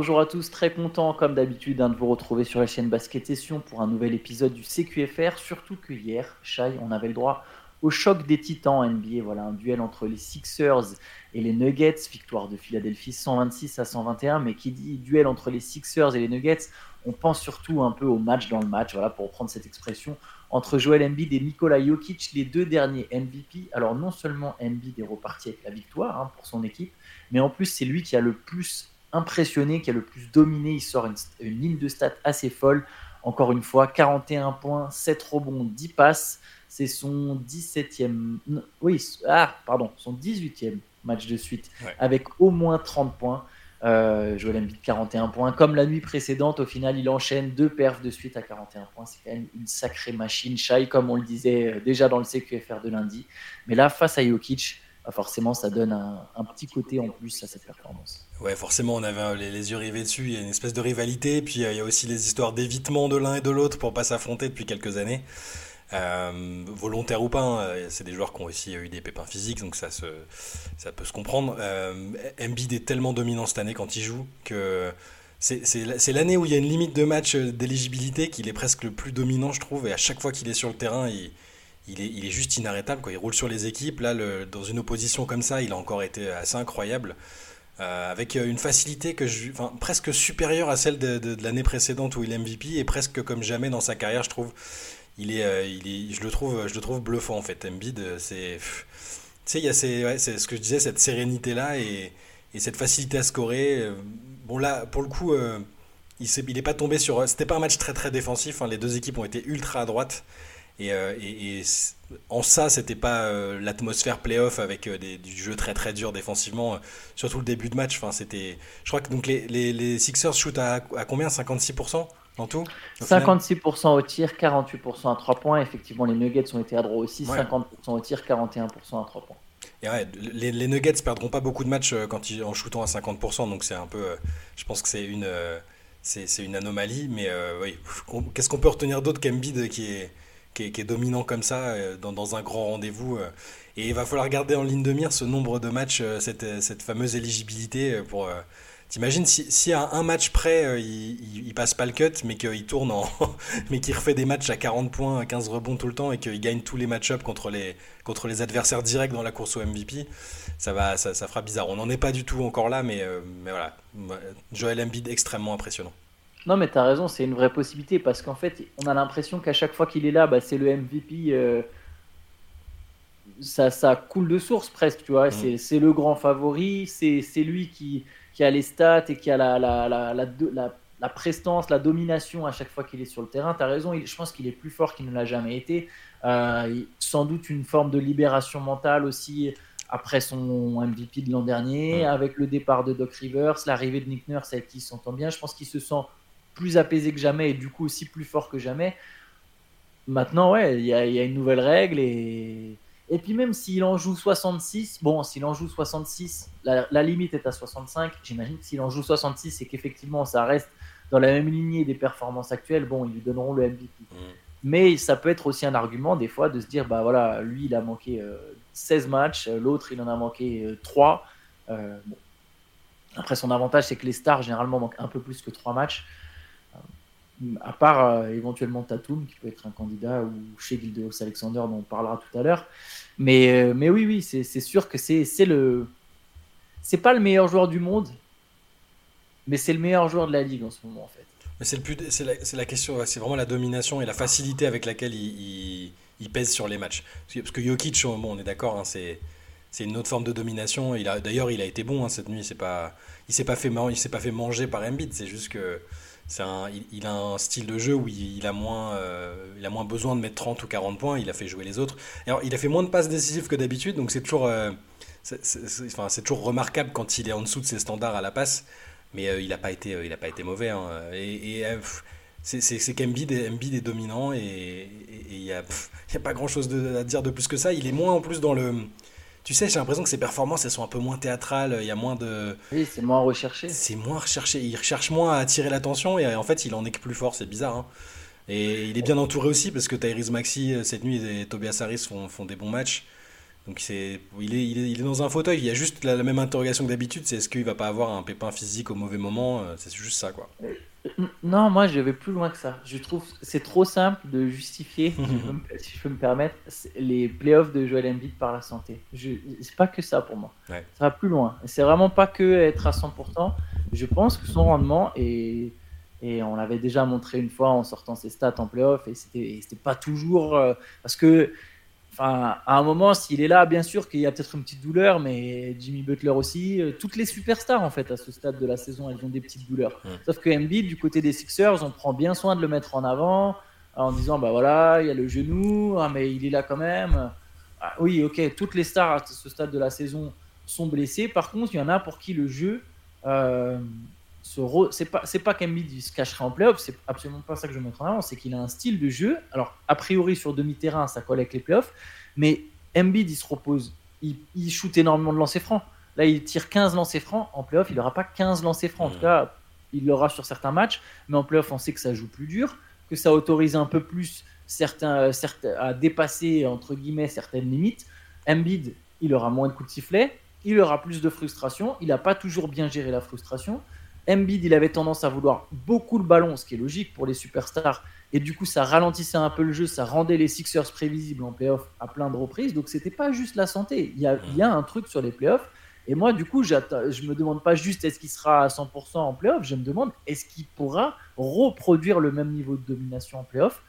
bonjour à tous, très content comme d'habitude hein, de vous retrouver sur la chaîne Basket Session pour un nouvel épisode du CQFR, surtout que hier, Shai, on avait le droit au choc des titans NBA, voilà un duel entre les Sixers et les Nuggets, victoire de Philadelphie 126 à 121, mais qui dit duel entre les Sixers et les Nuggets, on pense surtout un peu au match dans le match, voilà pour reprendre cette expression, entre Joel Embiid et Nikola Jokic, les deux derniers MVP. Alors non seulement Embiid est reparti avec la victoire hein, pour son équipe, mais en plus c'est lui qui a le plus impressionné, qui a le plus dominé. Il sort une, ligne de stats assez folle. Encore une fois, 41 points, 7 rebonds, 10 passes. C'est son 17e. Oui, ah, pardon, son 18e match de suite avec au moins 30 points. Euh, Joel Embiid 41 points. Comme la nuit précédente, au final, il enchaîne deux perfs de suite à 41 points. C'est quand même une sacrée machine. Shai, comme on le disait euh, déjà dans le CQFR de lundi. Mais là, face à Jokic, bah, forcément, ça donne un, petit côté en plus à cette performance. Ouais, forcément, on avait les, yeux rivés dessus. Il y a une espèce de rivalité. Puis euh, il y a aussi les histoires d'évitement de l'un et de l'autre pour pas s'affronter depuis quelques années. Euh, volontaire ou pas, hein, c'est des joueurs qui ont aussi eu des pépins physiques, donc ça, ça peut se comprendre. Euh, Embiid est tellement dominant cette année quand il joue que c'est l'année où il y a une limite de match d'éligibilité qu'il est presque le plus dominant, je trouve, et à chaque fois qu'il est sur le terrain, il, il est, juste inarrêtable. Quoi. Il roule sur les équipes. Là, dans une opposition comme ça, il a encore été assez incroyable. Euh, avec une facilité que je, presque supérieure à celle de, l'année précédente où il est MVP et presque comme jamais dans sa carrière, je trouve. Il est, euh, il est, je, le trouve, je le trouve bluffant en fait. Embiid, c'est. Tu sais, il y a c'est ce que je disais, cette sérénité-là et, cette facilité à scorer. Bon, là, pour le coup, euh, il n'est pas tombé sur. C'était pas un match très très défensif. Hein. les deux équipes ont été ultra à droite. Euh, et, en ça, c'était pas euh, l'atmosphère playoff avec euh, du jeu très très dur défensivement, surtout le début de match. Enfin, c'était, je crois que donc les, les, Sixers shootent à, combien? 56% en tout? 56% au tir, 48% à 3 points. Effectivement, les Nuggets ont été à droit aussi, 50% au tir, 41% à 3 points. Et ouais, les, les, Nuggets perdront pas beaucoup de matchs quand ils, en shootant à 50%, donc c'est un peu, je pense que c'est une, c'est, une anomalie. Mais oui, qu'est-ce qu'on peut retenir d'autre qu'Embiid qui est qui est, dominant comme ça euh, dans, un grand rendez-vous. Euh. Et il va falloir garder en ligne de mire ce nombre de matchs, euh, cette, fameuse éligibilité pour. T'imagines si, à un match près, il, il, passe pas le cut, mais qu'il tourne mais qu'il refait des matchs à 40 points, 15 rebonds tout le temps et qu'il gagne tous les match-ups contre les, adversaires directs dans la course au MVP, ça, va, ça, ça fera bizarre. On n'en est pas du tout encore là, mais, mais voilà. Joel Embiid extrêmement impressionnant. Non, mais tu as raison, c'est une vraie possibilité parce qu'en fait, on a l'impression qu'à chaque fois qu'il est là, bah, c'est le MVP. Euh, ça, ça coule de source presque, tu vois. Mm. C'est le grand favori, c'est lui qui, qui, a les stats et qui a la, la, la, la, la prestance, la domination à chaque fois qu'il est sur le terrain. Tu as raison, je pense qu'il est plus fort qu'il ne l'a jamais été. Euh, sans doute une forme de libération mentale aussi après son MVP de l'an dernier, mm. avec le départ de Doc Rivers, l'arrivée de Nick Nurse avec qui il s'entend bien. Je pense qu'il se sent plus apaisé que jamais et du coup aussi plus fort que jamais. Maintenant, ouais, il y, a, une nouvelle règle et. Et puis même s'il en joue 66, bon, s'il en joue 66, la, limite est à 65. J'imagine que s'il en joue 66 et qu'effectivement ça reste dans la même lignée des performances actuelles, bon, ils lui donneront le MVP. Mm. Mais ça peut être aussi un argument des fois de se dire, bah voilà, lui il a manqué 16 euh, matchs, l'autre il en a manqué 3. Euh, euh, bon. Après son avantage c'est que les stars généralement manquent un peu plus que 3 matchs à part euh, éventuellement Tatum, qui peut être un candidat, ou chez Gildeos Alexander, dont on parlera tout à l'heure. Mais, euh, mais oui, oui, c'est sûr que c'est le. C'est pas le meilleur joueur du monde, mais c'est le meilleur joueur de la ligue en ce moment, en fait. C'est plus, c'est la, la, question, c'est vraiment la domination et la facilité avec laquelle il, pèse sur les matchs. Parce que Jokic, bon, on est d'accord, hein, c'est une autre forme de domination. Il a d'ailleurs, il a été bon hein, cette nuit. C'est pas, il s'est pas fait, s'est pas fait manger par Embiid. C'est juste que il, a un style de jeu où il, a moins, euh, il a moins besoin de mettre 30 ou 40 points. Il a fait jouer les autres. Il a fait moins de passes décisives que d'habitude, donc c'est toujours, euh, toujours remarquable quand il est en dessous de ses standards à la passe. Mais euh, il n'a pas été, a pas été mauvais. Hein. Et, c'est, qu'Embiid est, dominant et il n'y a, a, pas grand chose à dire de plus que ça. Il est moins en plus dans le tu sais, j'ai l'impression que ses performances, elles sont un peu moins théâtrales, il y a moins de... Oui, c'est moins recherché. C'est moins recherché, il recherche moins à attirer l'attention et en fait, il en est que plus fort, c'est bizarre. Hein. Et il est bien entouré aussi parce que Tyrese Maxi, euh, cette nuit, et Tobias Harris font, font des bons matchs. Donc c'est, il, est, il, est, dans un fauteuil. Il y a juste la, même interrogation que d'habitude, c'est est-ce qu'il va pas avoir un pépin physique au mauvais moment C'est juste ça, quoi. Non, moi je vais plus loin que ça. Je trouve c'est trop simple de justifier, si, je peux me permettre, les playoffs de Joel Embiid par la santé. C'est pas que ça pour moi. Ça va plus loin. C'est vraiment pas que être à 100%. Je pense que son rendement est et on l'avait déjà montré une fois en sortant ses stats en playoff et c'était pas toujours euh, parce que Enfin, à un moment, s'il est là, bien sûr qu'il y a peut-être une petite douleur, mais Jimmy Butler aussi. Euh, toutes les superstars, en fait, à ce stade de la saison, elles ont des petites douleurs. Sauf que Embiid, du côté des Sixers, on prend bien soin de le mettre en avant en disant bah voilà, il y a le genou, ah, mais il est là quand même. Ah, oui, ok, toutes les stars à ce stade de la saison sont blessées. Par contre, il y en a pour qui le jeu. Euh, c'est pas c'est pas qu'Embiid se cacherait en playoff, c'est absolument pas ça que je veux mettre en avant, c'est qu'il a un style de jeu. Alors a priori sur demi-terrain, ça colle avec les playoffs, mais Embiid il se repose, il, il shoot énormément de lancers francs. Là, il tire 15 lancers francs. En playoff, il n'aura pas 15 lancers francs. En tout cas, il l'aura sur certains matchs. Mais en playoff, on sait que ça joue plus dur, que ça autorise un peu plus certains, certains, à dépasser, entre guillemets, certaines limites. Embiid, il aura moins de coups de sifflet. Il aura plus de frustration. Il n'a pas toujours bien géré la frustration. Embiid, il avait tendance à vouloir beaucoup le ballon, ce qui est logique pour les superstars. Et du coup, ça ralentissait un peu le jeu, ça rendait les Sixers prévisibles en playoff à plein de reprises. Donc, c'était pas juste la santé. Il y, a, un truc sur les playoffs. Et moi, du coup, je me demande pas juste est-ce qu'il sera à 100% en playoff, je me demande est-ce qu'il pourra reproduire le même niveau de domination en playoff.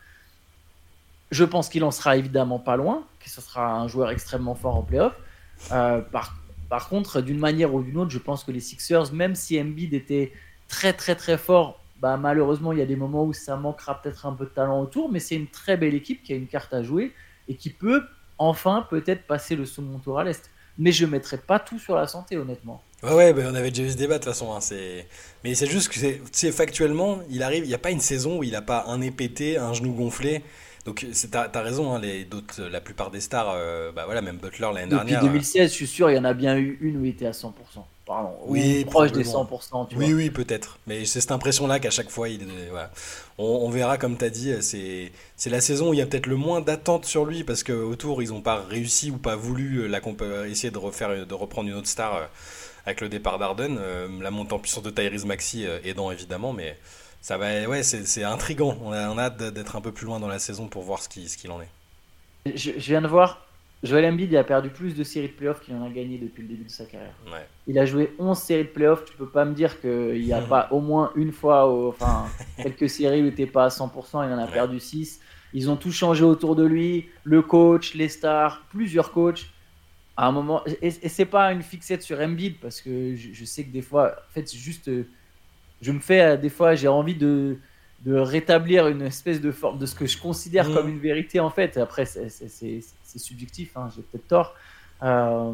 Je pense qu'il en sera évidemment pas loin, que ce sera un joueur extrêmement fort en playoff. Euh, par contre, d'une manière ou d'une autre, je pense que les Sixers, même si Embiid était très très très fort, bah, malheureusement, il y a des moments où ça manquera peut-être un peu de talent autour, mais c'est une très belle équipe qui a une carte à jouer et qui peut enfin peut-être passer le second tour à l'Est. Mais je ne mettrai pas tout sur la santé, honnêtement. Ouais, ouais on avait déjà eu ce débat de toute façon. Hein, mais c'est juste que c'est factuellement, il arrive, il n'y a pas une saison où il n'a pas un nez un genou gonflé. Donc t'as as raison, hein, les, la plupart des stars, euh, bah voilà, même Butler l'année dernière. Depuis 2016, je suis sûr, il y en a bien eu une où il était à 100%. Pardon, oui, proche des 100%. Tu oui, oui, peut-être. Mais c'est cette impression-là qu'à chaque fois, il, voilà. on, verra, comme tu as dit, c'est la saison où il y a peut-être le moins d'attente sur lui parce qu'autour, ils n'ont pas réussi ou pas voulu euh, la, euh, essayer de, refaire, de reprendre une autre star avec le départ d'Arden. la montée en puissance de Tyrese Maxi aidant évidemment, mais ça va, ouais, c'est intriguant. On a, hâte d'être un peu plus loin dans la saison pour voir ce qu'il ce qu'il en est. Je, viens de voir, Joel Embiid il a perdu plus de séries de playoffs qu'il en a gagné depuis le début de sa carrière. Il a joué 11 séries de playoffs. Tu peux pas me dire qu'il n'y a pas au moins une fois, enfin, quelques séries où il n'était pas à 100%, il en a perdu 6. Ils ont tout changé autour de lui, le coach, les stars, plusieurs coachs. À un moment, et, et c'est pas une fixette sur Embiid parce que je, je sais que des fois, en fait, c'est juste je me fais euh, des fois, j'ai envie de, de, rétablir une espèce de forme de ce que je considère mm. comme une vérité en fait. Après, c'est subjectif, hein, j'ai peut-être tort. Euh,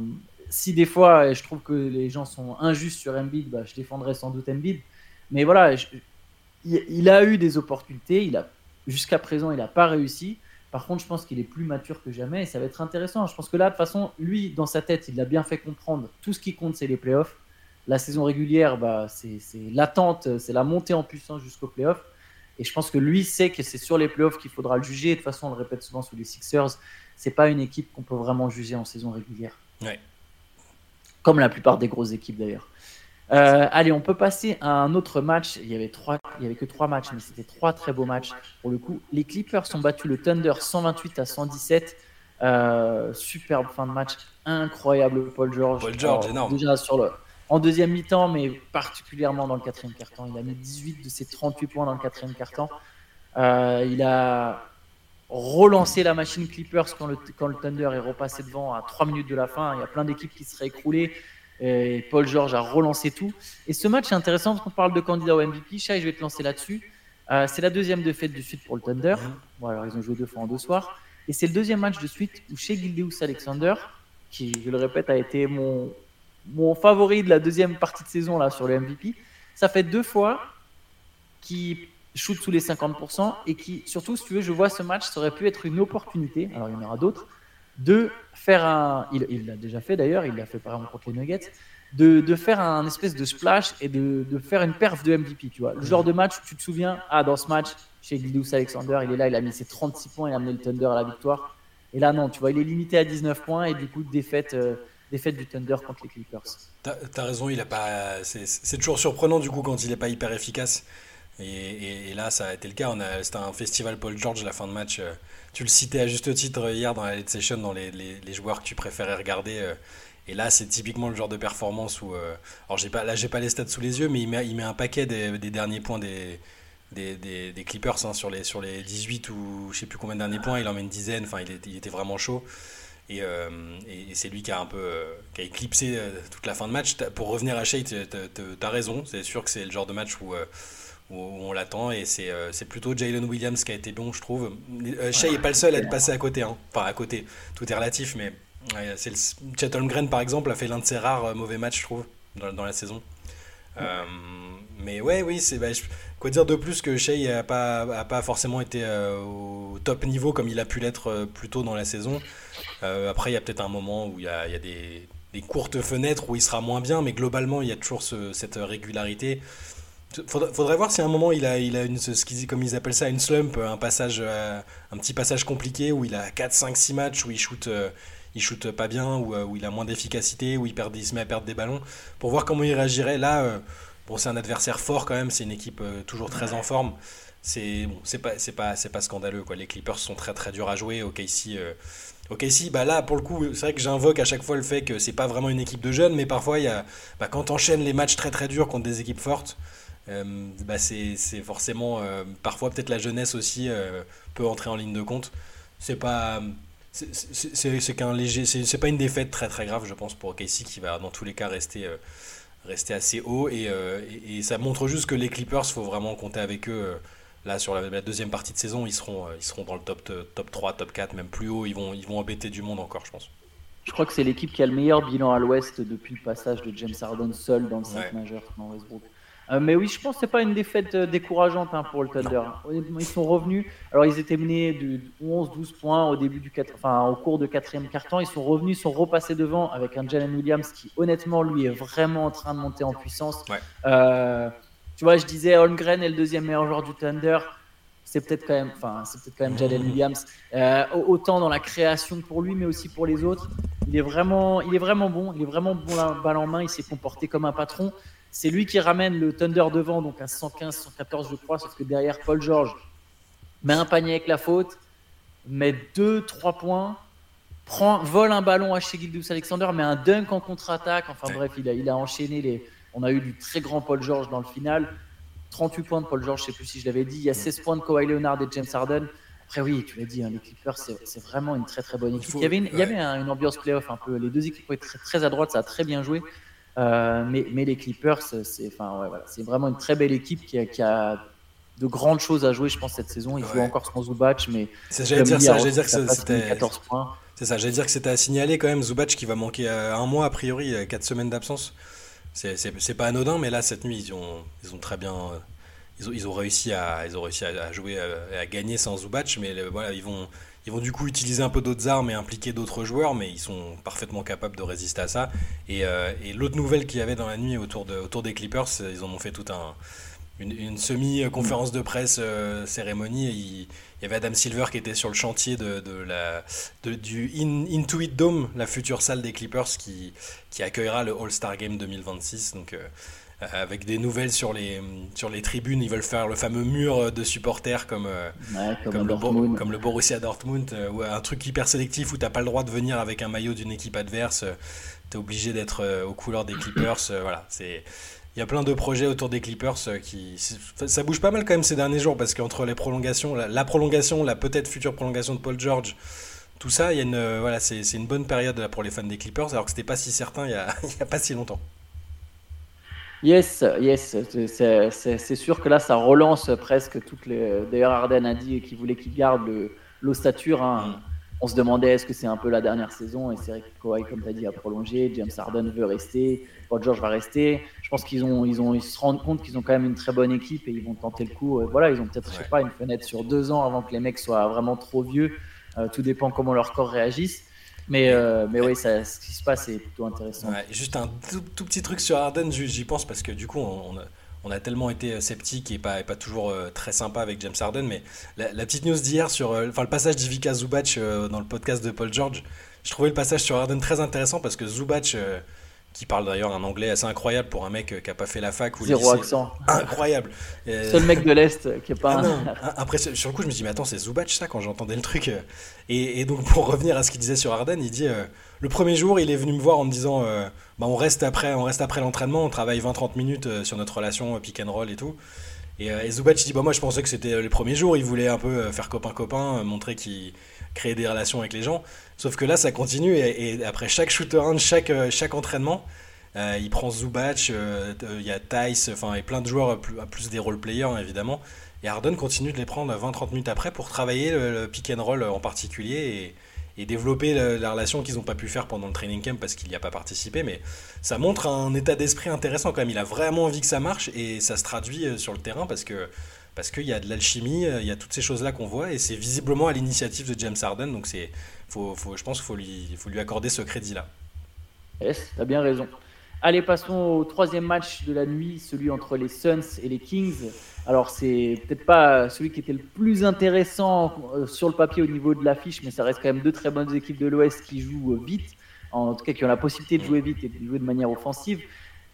si des fois je trouve que les gens sont injustes sur Embiid, bah, je défendrai sans doute Embiid. Mais voilà, il, a eu des opportunités. Il a jusqu'à présent, il n'a pas réussi. Par contre, je pense qu'il est plus mature que jamais et ça va être intéressant. Je pense que là, de toute façon, lui, dans sa tête, il a bien fait comprendre. Tout ce qui compte, c'est les playoffs. La saison régulière, bah, c'est l'attente, c'est la montée en puissance jusqu'au playoff. Et je pense que lui sait que c'est sur les playoffs qu'il faudra le juger. de toute façon, on le répète souvent sous les Sixers, c'est pas une équipe qu'on peut vraiment juger en saison régulière. Comme la plupart des grosses équipes d'ailleurs. Euh, allez, on peut passer à un autre match. Il y avait trois, il y avait que trois matchs, mais c'était trois très beaux matchs pour le coup. Les Clippers ont battu le Thunder 128 à 117. Euh, superbe fin de match, incroyable Paul George. Paul George, énorme. Déjà sur le, en deuxième mi-temps, mais particulièrement dans le quatrième quart-temps. Il a mis 18 de ses 38 points dans le quatrième quart-temps. Euh, il a relancé la machine Clippers quand le, quand le Thunder est repassé devant à 3 minutes de la fin. Il y a plein d'équipes qui seraient écroulées. Et Paul George a relancé tout. Et ce match est intéressant parce qu'on parle de candidat au MVP. Chai, je vais te lancer là-dessus. Euh, c'est la deuxième défaite de suite pour le Thunder. Bon, alors ils ont joué deux fois en deux soirs. Et c'est le deuxième match de suite où chez Gildeus Alexander, qui, je le répète, a été mon, mon favori de la deuxième partie de saison là sur le MVP, ça fait deux fois qu'il shoot sous les 50% et qui, surtout, si tu veux, je vois ce match, ça aurait pu être une opportunité, alors il y en aura d'autres, de faire un. Il l'a déjà fait d'ailleurs, il l'a fait par exemple contre les Nuggets, de, de, faire un espèce de splash et de, de, faire une perf de MVP, tu vois. Le genre de match où tu te souviens, ah, dans ce match, chez Gildous Alexander, il est là, il a mis ses 36 points, il a amené le Thunder à la victoire. Et là, non, tu vois, il est limité à 19 points et du coup, défaite, défaite du Thunder contre les Clippers. T'as as raison, il a pas. C'est toujours surprenant du coup quand il n'est pas hyper efficace. Et, là, ça a été le cas. C'était un festival Paul George la fin de match. Tu le citais à juste titre hier dans la late session, dans les, joueurs que tu préférais regarder. Et là, c'est typiquement le genre de performance où. alors, j'ai pas, là, j'ai pas les stats sous les yeux, mais il met, il met un paquet des, derniers points des, Clippers hein, sur, les, sur les 18 ou je sais plus combien de derniers points. Il en met une dizaine. Enfin, il était vraiment chaud. Et, euh, et, c'est lui qui a un peu euh, qui a éclipsé euh, toute la fin de match. Pour revenir à Shea, tu as raison. C'est sûr que c'est le genre de match où, où on l'attend. Et c'est plutôt Jalen Williams qui a été bon, je trouve. Shea n'est pas le seul à être passé à côté. Hein. Enfin, à côté. Tout est relatif, mais c'est Chet Holmgren, par exemple, a fait l'un de ses rares mauvais matchs, je trouve, dans, dans la saison. Mais ouais, oui, c'est. Bah, Quoi dire de plus que Shea a pas forcément été euh, au top niveau comme il a pu l'être euh, plus tôt dans la saison. Euh, après, il y a peut-être un moment où il y a, des, courtes fenêtres où il sera moins bien, mais globalement, il y a toujours ce, cette régularité. Faudrait, faudrait, voir si à un moment il a, il a une, ce qu'ils, comme ils appellent ça, une slump, un passage, un petit passage compliqué où il a 4, 5, 6 matchs où il shoot, il shoot pas bien, où, où il a moins d'efficacité, où il, perd, il se met à perdre des ballons, pour voir comment il réagirait. Là, Bon, c'est un adversaire fort quand même, c'est une équipe euh, toujours très en forme. C'est bon, c'est pas c'est pas c'est pas scandaleux quoi. Les Clippers sont très très durs à jouer. Ok ici euh, si, bah là, pour le coup, c'est vrai que j'invoque à chaque fois le fait que c'est pas vraiment une équipe de jeunes, mais parfois, il y a, bah, quand enchaînes les matchs très très durs contre des équipes fortes, euh, bah c'est forcément, parfois peut-être la jeunesse aussi peut entrer en ligne de compte. C'est pas, c'est qu'un léger, c'est pas une défaite très très grave, je pense, pour Casey qui va dans tous les cas rester rester assez haut. Euh, et, et, ça montre juste que les Clippers, il faut vraiment compter avec eux. Euh, là, sur la, deuxième partie de saison, ils seront, euh, ils seront dans le top, top 3, top 4, même plus haut. Ils vont, ils vont embêter du monde encore, je pense. Je crois que c'est l'équipe qui a le meilleur bilan à l'ouest depuis le passage de James Harden seul dans le 5 majeur dans Westbrook. Euh, mais oui, je pense que c'est pas une défaite euh, décourageante hein, pour le Thunder. Ils sont revenus. Alors, ils étaient menés de 11-12 points au début du 4, enfin, au cours de quatrième quart-temps. Ils sont revenus, sont repassés devant avec un Jalen Williams qui, honnêtement, lui est vraiment en train de monter en puissance. Euh, tu vois, je disais Holmgren est le deuxième meilleur joueur du Thunder. C'est peut-être quand même, enfin, c'est peut-être quand même Jalen Williams. autant dans la création pour lui, mais aussi pour les autres. Il est vraiment, il est vraiment bon. Il est vraiment bon la balle en main. Il s'est comporté comme un patron. C'est lui qui ramène le Thunder devant, donc à 115, 114, je crois, sauf que derrière, Paul George met un panier avec la faute, met 2-3 points, prend, vole un ballon à chez Gildus Alexander, met un dunk en contre-attaque. Enfin bref, il a, il a enchaîné les. On a eu du très grand Paul George dans le final. 38 points de Paul George, je ne sais plus si je l'avais dit. Il y a 16 points de Kawhi Leonard et James Harden. Après, oui, tu l'as dit, hein, les Clippers, c'est vraiment une très très bonne équipe. il, y avait une, il y avait une ambiance playoff un peu. Les deux équipes étaient très, très à droite, ça a très bien joué. Euh, mais, mais, les Clippers, c'est enfin, ouais, voilà, vraiment une très belle équipe qui a, qui a, de grandes choses à jouer, je pense, cette saison. Ils jouent encore sans Zubac, mais. J'allais dire, ça, dire que c'était. 14 points. C'est ça, j'allais dire que c'était à signaler quand même. Zubac qui va manquer un mois, a priori, 4 semaines d'absence. C'est pas anodin, mais là, cette nuit, ils ont, ils ont très bien. Ils ont, ils ont réussi, à, ils ont réussi à, jouer, et à gagner sans Zubac, mais voilà, ils vont, ils vont du coup utiliser un peu d'autres armes et impliquer d'autres joueurs, mais ils sont parfaitement capables de résister à ça. Et, euh, l'autre nouvelle qu'il y avait dans la nuit autour, de, autour des Clippers, ils en ont fait tout un, une, semi-conférence de presse euh, cérémonie. il, y avait Adam Silver qui était sur le chantier de, la, du Intuit Dome, la future salle des Clippers qui, accueillera le All-Star Game 2026. Donc, euh, euh, avec des nouvelles sur les, sur les tribunes. Ils veulent faire le fameux mur de supporters comme, euh, comme, le, comme, le, Borussia Dortmund, euh, ou un truc hyper sélectif où tu n'as pas le droit de venir avec un maillot d'une équipe adverse. tu es obligé d'être aux couleurs des Clippers. voilà, c'est. Il y a plein de projets autour des Clippers qui. Ça bouge pas mal quand même ces derniers jours parce qu'entre les prolongations, la, prolongation, la peut-être future prolongation de Paul George, tout ça, il y a une, voilà, c'est une bonne période là, pour les fans des Clippers alors que c'était pas si certain il y a, il y a pas si longtemps. Yes, yes, c'est sûr que là, ça relance presque toutes les. D'ailleurs, Arden a dit qu'il voulait qu'il garde l'ossature. Hein. Mm. On se demandait est-ce que c'est un peu la dernière saison, et c'est vrai que Kawhi, comme tu as dit, a prolongé. James Harden veut rester, Paul George va rester. Je pense qu'ils ont, ils ont, ils se rendent compte qu'ils ont quand même une très bonne équipe et ils vont tenter le coup. Voilà, ils ont peut-être, je sais pas, une fenêtre sur deux ans avant que les mecs soient vraiment trop vieux. Euh, tout dépend comment leur corps réagisse. Mais, euh, mais oui, ce qui se passe est plutôt intéressant. juste un tout, petit truc sur Arden, j'y pense parce que du coup, on, a tellement été sceptique et pas, pas toujours très sympa avec James Harden. Mais la, petite news d'hier sur enfin, le passage d'Ivica Zubac dans le podcast de Paul George, je trouvais le passage sur Harden très intéressant parce que Zubac qui parle d'ailleurs un anglais assez incroyable pour un mec euh, qui a pas fait la fac ou Zéro accent. Incroyable. Seul mec de l'Est qui est pas. Ah Après, sur le coup, je me dis, mais attends, c'est Zubac ça quand j'entendais le truc. Euh. Et, donc, pour revenir à ce qu'il disait sur Arden, il dit euh, le premier jour, il est venu me voir en me disant bah, on reste après, on reste après l'entraînement, on travaille 20-30 minutes sur notre relation pick and roll et tout. Et, et Zubac, il dit bah, moi, je pensais que c'était les premiers jours, il voulait un peu faire copain-copain, montrer qu'il créait des relations avec les gens. Sauf que là, ça continue et, après chaque shooter chaque, chaque entraînement, euh, il prend Zubac, euh, il y a Tice, enfin, et plein de joueurs, plus, plus des role-players hein, évidemment. Et Harden continue de les prendre 20-30 minutes après pour travailler le, pick and roll en particulier et, développer la, relation qu'ils n'ont pas pu faire pendant le training camp parce qu'il n'y a pas participé. Mais ça montre un état d'esprit intéressant quand même. Il a vraiment envie que ça marche et ça se traduit euh, sur le terrain parce que parce qu'il y a de l'alchimie, il y a toutes ces choses-là qu'on voit et c'est visiblement à l'initiative de James Harden. Donc c'est, faut, je pense qu'il faut lui, faut lui accorder ce crédit-là. Yes, as bien raison. Allez, passons au troisième match de la nuit, celui entre les Suns et les Kings. Alors, c'est peut-être pas celui qui était le plus intéressant euh, sur le papier au niveau de l'affiche, mais ça reste quand même deux très bonnes équipes de l'Ouest qui jouent euh, vite, en tout cas qui ont la possibilité de jouer vite et de jouer de manière offensive.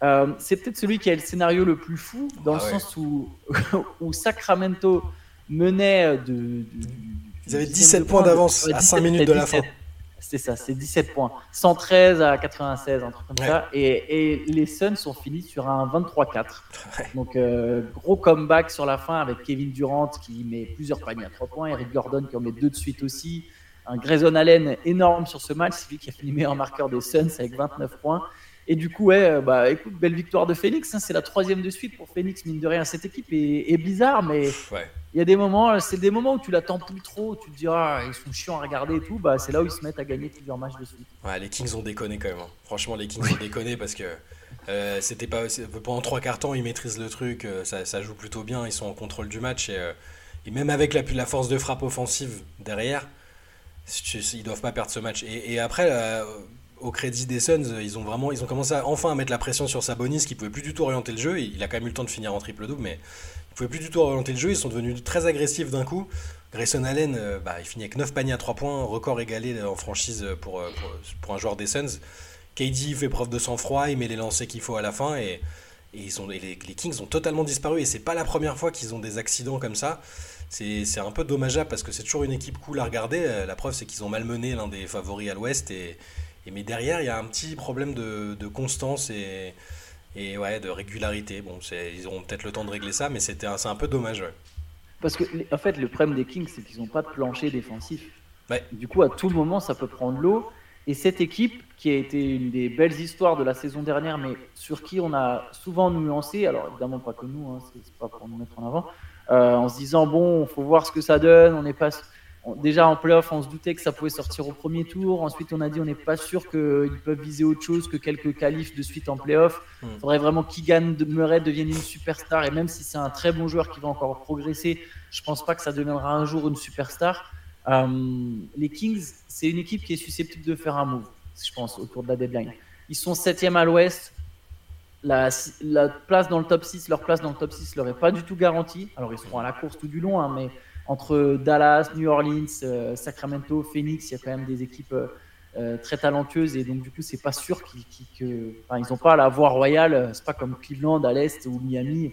Euh, c'est peut-être celui qui a le scénario le plus fou, dans le ah sens où, où Sacramento menait de. Ils avaient 17 points d'avance à 5 minutes de la fin c'est ça, c'est 17 points. 113 à 96, un truc comme ça. Et, les Suns sont finis sur un 23-4. Donc, euh, gros comeback sur la fin avec Kevin Durant qui met plusieurs paniers à 3 points, Eric Gordon qui en met deux de suite aussi. Un Grayson Allen énorme sur ce match, c'est lui qui a fini meilleur marqueur des Suns avec 29 points. Et du coup, ouais, bah écoute, belle victoire de Phoenix. Hein, c'est la troisième de suite pour Phoenix, mine de rien. Cette équipe est, bizarre, mais il y a des moments, c'est des moments où tu l'attends plus trop. Tu te dis, ah, ils sont chiants à regarder et tout. Bah, c'est là où ils se mettent à gagner plusieurs matchs de suite. Ouais, les Kings ont déconné quand même. Hein. Franchement, les Kings ont déconné parce que euh, c'était pas pendant trois quarts temps, ils maîtrisent le truc. Euh, ça, ça, joue plutôt bien. Ils sont en contrôle du match et, euh, et même avec la, la force de frappe offensive derrière, ils doivent pas perdre ce match. Et, et après au crédit des Suns, ils ont vraiment, ils ont commencé enfin à mettre la pression sur Sabonis, qui pouvait plus du tout orienter le jeu. Il a quand même eu le temps de finir en triple double, mais il pouvait plus du tout orienter le jeu. Ils sont devenus très agressifs d'un coup. Grayson Allen, euh, bah, il finit avec 9 paniers à 3 points, record égalé en franchise pour, euh, pour, un joueur des Suns. KD fait preuve de sang-froid, il met les lancers qu'il faut à la fin et, ils les, les, Kings ont totalement disparu et c'est pas la première fois qu'ils ont des accidents comme ça. C'est un peu dommageable parce que c'est toujours une équipe cool à regarder. Euh, la preuve, c'est qu'ils ont malmené l'un des favoris à l'ouest et, et, mais derrière, il y a un petit problème de, de constance et, et ouais, de régularité. Bon, ils auront peut-être le temps de régler ça, mais c'est un, un peu dommage. Parce que, en fait, le problème des Kings, c'est qu'ils n'ont pas de plancher défensif. Du coup, à tout moment, ça peut prendre l'eau. Et cette équipe, qui a été une des belles histoires de la saison dernière, mais sur qui on a souvent nuancé, alors évidemment pas que nous, hein, c'est pas pour nous mettre en avant, euh, en se disant bon, faut voir ce que ça donne, on n'est pas déjà en playoff, on se doutait que ça pouvait sortir au premier tour. Ensuite, on a dit on n'est pas sûr qu'ils peuvent viser autre chose que quelques qualifs de suite en playoff. Il hmm. faudrait vraiment qu'Igan Murray devienne une superstar. Et même si c'est un très bon joueur qui va encore progresser, je pense pas que ça deviendra un jour une superstar. Euh, les Kings, c'est une équipe qui est susceptible de faire un move, je pense, autour de la deadline. Ils sont septième à l'ouest. La, place dans le top 6, leur place dans le top 6 leur est pas du tout garantie. Alors ils seront à la course tout du long, hein, mais entre Dallas, New Orleans, euh, Sacramento, Phoenix, il y a quand même des équipes euh, euh, très talentueuses et donc du coup c'est pas sûr qu'ils enfin, n'ont pas la voie royale. C'est pas comme Cleveland à l'est ou Miami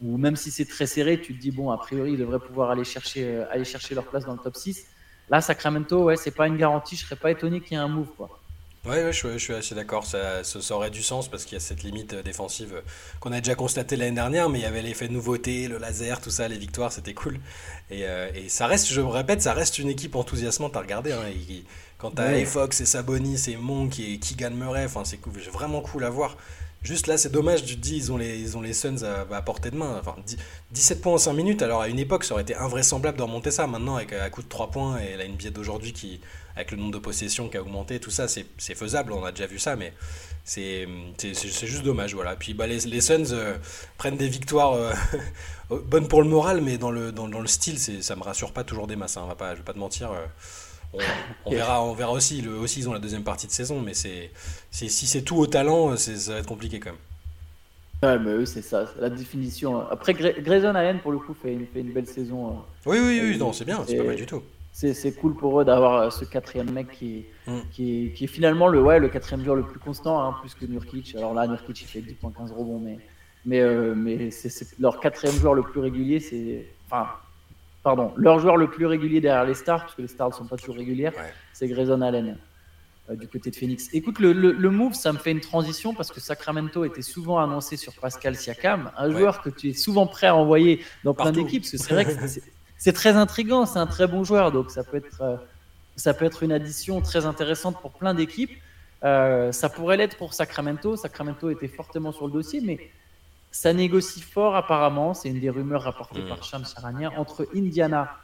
où même si c'est très serré, tu te dis bon a priori ils devraient pouvoir aller chercher aller chercher leur place dans le top 6. Là Sacramento ouais c'est pas une garantie. Je serais pas étonné qu'il y ait un move quoi. Ouais, je, suis assez d'accord. Ça, ça, aurait du sens parce qu'il y a cette limite euh, défensive euh, qu'on a déjà constatée l'année dernière, mais il y avait l'effet de nouveauté, le laser, tout ça, les victoires, c'était cool. Et, euh, et, ça reste, je me répète, ça reste une équipe enthousiasmante à regarder. Hein, quand t'as ouais. Fox et Sabonis et Monk et Keegan Murray, enfin, c'est vraiment cool à voir. Juste là, c'est dommage, tu dis, ils ont les, ils ont les Suns à, portée de main. Enfin, 17 points en 5 minutes, alors à une époque, ça aurait été invraisemblable de remonter ça. Maintenant, avec un coup de 3 points et la NBA d'aujourd'hui qui avec le nombre de possessions qui a augmenté, tout ça, c'est faisable, on a déjà vu ça, mais c'est juste dommage. Voilà. Puis bah, les, les Suns euh, prennent des victoires euh, bonnes pour le moral, mais dans le, dans, dans le style, ça me rassure pas toujours des masses. Hein, va pas, je vais pas te mentir. Euh, on, verra, on verra aussi. Le, aussi, ils ont la deuxième partie de saison, mais c'est si c'est tout au talent, ça va être compliqué quand même. Ouais, mais eux, c'est ça, la définition. Après, Grayson Allen, pour le coup, fait une, fait une belle saison. Hein. Oui, oui, oui, non, c'est bien, c'est pas mal du tout. C'est cool pour eux d'avoir euh, ce quatrième mec qui, mm. qui, est, qui, est, finalement le, ouais, le quatrième joueur le plus constant, hein, plus que Nurkic. Alors là, Nurkic, il fait 10.15 rebonds, mais, mais, euh, mais c'est leur quatrième joueur le plus régulier. C'est. Enfin, pardon, leur joueur le plus régulier derrière les stars, parce que les stars ne sont pas toujours régulières, c'est Grayson Allen. Euh, du côté de Phoenix. Écoute, le, le, move, ça me fait une transition parce que Sacramento était souvent annoncé sur Pascal Siakam, un joueur que tu es souvent prêt à envoyer dans plein d'équipes, parce que c'est vrai que c'est très intriguant, c'est un très bon joueur, donc ça peut être, euh, ça peut être une addition très intéressante pour plein d'équipes. Euh, ça pourrait l'être pour Sacramento. Sacramento était fortement sur le dossier, mais ça négocie fort apparemment. C'est une des rumeurs rapportées par Sham Charania entre Indiana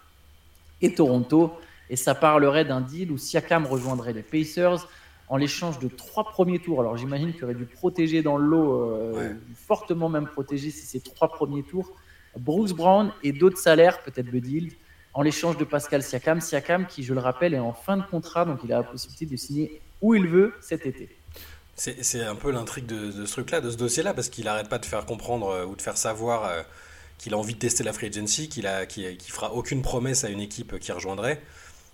et Toronto. Et ça parlerait d'un deal où Siakam rejoindrait les Pacers en l'échange de trois premiers tours. Alors j'imagine qu'il aurait dû protéger dans le lot, euh, fortement même protéger si c'est trois premiers tours, Bruce Brown et d'autres salaires, peut-être Buddy en l'échange de Pascal Siakam. Siakam qui, je le rappelle, est en fin de contrat, donc il a la possibilité de signer où il veut cet été. C'est un peu l'intrigue de, ce truc-là, de ce dossier-là, parce qu'il n'arrête pas de faire comprendre euh, ou de faire savoir euh, qu'il a envie de tester la free agency, qu'il ne fera aucune promesse à une équipe qui rejoindrait.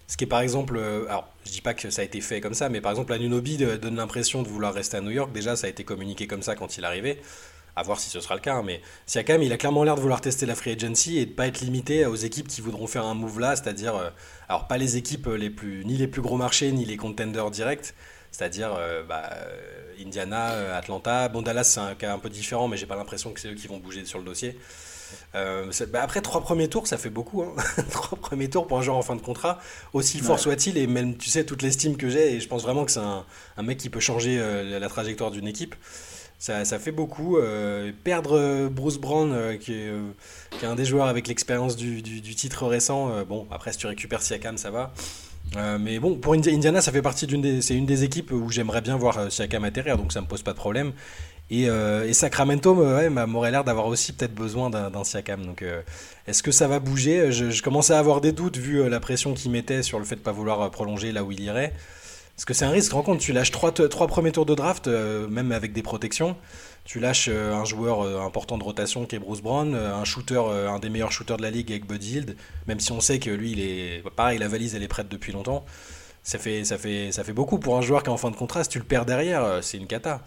Ce qui est par exemple, euh, alors je dis pas que ça a été fait comme ça, mais par exemple, Anunobi donne l'impression de vouloir rester à New York. Déjà, ça a été communiqué comme ça quand il arrivait. À voir si ce sera le cas. Hein, mais Siakam, il a clairement l'air de vouloir tester la free agency et de pas être limité aux équipes qui voudront faire un move là, c'est-à-dire, alors pas les équipes les plus, ni les plus gros marchés, ni les contenders directs, c'est-à-dire euh, bah, Indiana, Atlanta. Bon, Dallas, c'est un cas un peu différent, mais j'ai pas l'impression que c'est eux qui vont bouger sur le dossier. Euh, bah, après trois premiers tours, ça fait beaucoup. Hein. trois premiers tours pour un joueur en fin de contrat, aussi fort soit-il, et même tu sais toute l'estime que j'ai, et je pense vraiment que c'est un, un, mec qui peut changer euh, la trajectoire d'une équipe. Ça, ça, fait beaucoup. Euh, perdre Bruce Brown, qui est, qui, est, un des joueurs avec l'expérience du, du, du, titre récent, bon, après si tu récupères Siakam, ça va. Mais bon, pour Indiana, ça fait partie d'une des, c'est une des équipes où j'aimerais bien voir Siakam atterrir, donc ça me pose pas de problème. Euh, et, Sacramento m'aurait l'air d'avoir aussi peut-être besoin d'un Siakam. Donc, euh, est-ce que ça va bouger? Je, commençais à avoir des doutes vu euh, la pression qu'il mettait sur le fait de pas vouloir prolonger là où il irait. Parce que c'est un risque. Rends compte, tu lâches trois, trois premiers tours de draft, même avec des protections. Tu lâches un joueur important de rotation qui est Bruce Brown, un shooter, un des meilleurs shooters de la ligue avec Bud Hield, même si on sait que lui, il est pareil, la valise elle est prête depuis longtemps ça fait, ça, fait, ça fait beaucoup pour un joueur qui est en fin de contrat. Si tu le perds derrière, c'est une cata.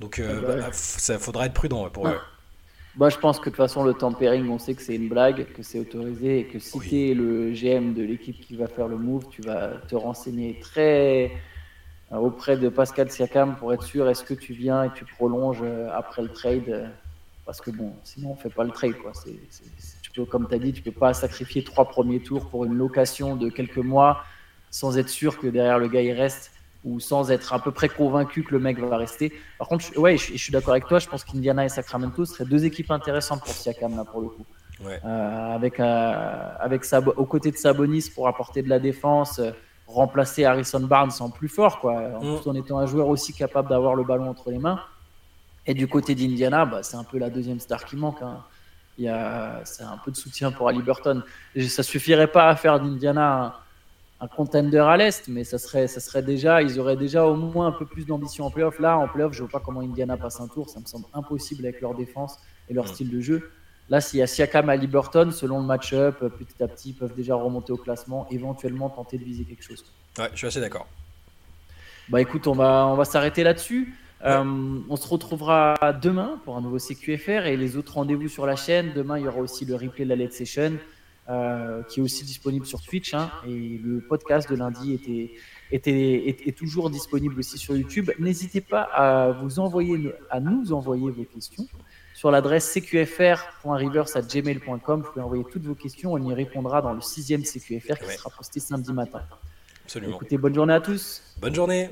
donc, euh, ah bah bah, ça faudra être prudent pour eux. Moi, je pense que de toute façon, le tampering, on sait que c'est une blague, que c'est autorisé et que si tu es le GM de l'équipe qui va faire le move, tu vas te renseigner très euh, auprès de Pascal Siakam pour être sûr est-ce que tu viens et tu prolonges euh, après le trade? Parce que bon, sinon on fait pas le trade quoi. tu peux, comme tu as dit, tu peux pas sacrifier trois premiers tours pour une location de quelques mois sans être sûr que derrière le gars il reste ou sans être à peu près convaincu que le mec va rester. Par contre, je, ouais, je, suis d'accord avec toi. Je pense qu'Indiana et Sacramento seraient deux équipes intéressantes pour Siakam là pour le coup. Euh, avec euh, avec aux côtés de Sabonis pour apporter de la défense, euh, remplacer Harrison Barnes en plus fort quoi. En, mm. en étant un joueur aussi capable d'avoir le ballon entre les mains. Et du côté d'Indiana, bah, c'est un peu la deuxième star qui manque. Hein. Il y a, c'est un peu de soutien pour Ali Burton. ça suffirait pas à faire d'Indiana un contender à l'Est, mais ça serait, ça serait déjà, ils auraient déjà au moins un peu plus d'ambition en playoff. Là, en playoff, je ne vois pas comment Indiana passe un tour, ça me semble impossible avec leur défense et leur style de jeu. Là, s'il y a Siakam à Liberton, selon le match-up, petit à petit, ils peuvent déjà remonter au classement, éventuellement tenter de viser quelque chose. Ouais, je suis assez d'accord. Bah écoute, on va, on va s'arrêter là-dessus. Euh, on se retrouvera demain pour un nouveau CQFR et les autres rendez-vous sur la chaîne. Demain, il y aura aussi le replay de la Let's Session. Euh, qui est aussi disponible sur Twitch. Hein, et le podcast de lundi était, était, est, toujours disponible aussi sur YouTube. N'hésitez pas à, vous envoyer, à nous envoyer vos questions sur l'adresse cqfr.rivers.gmail.com. Vous pouvez envoyer toutes vos questions. On y répondra dans le sixième CQFR qui sera posté samedi matin. Absolument. Écoutez, bonne journée à tous. Bonne journée.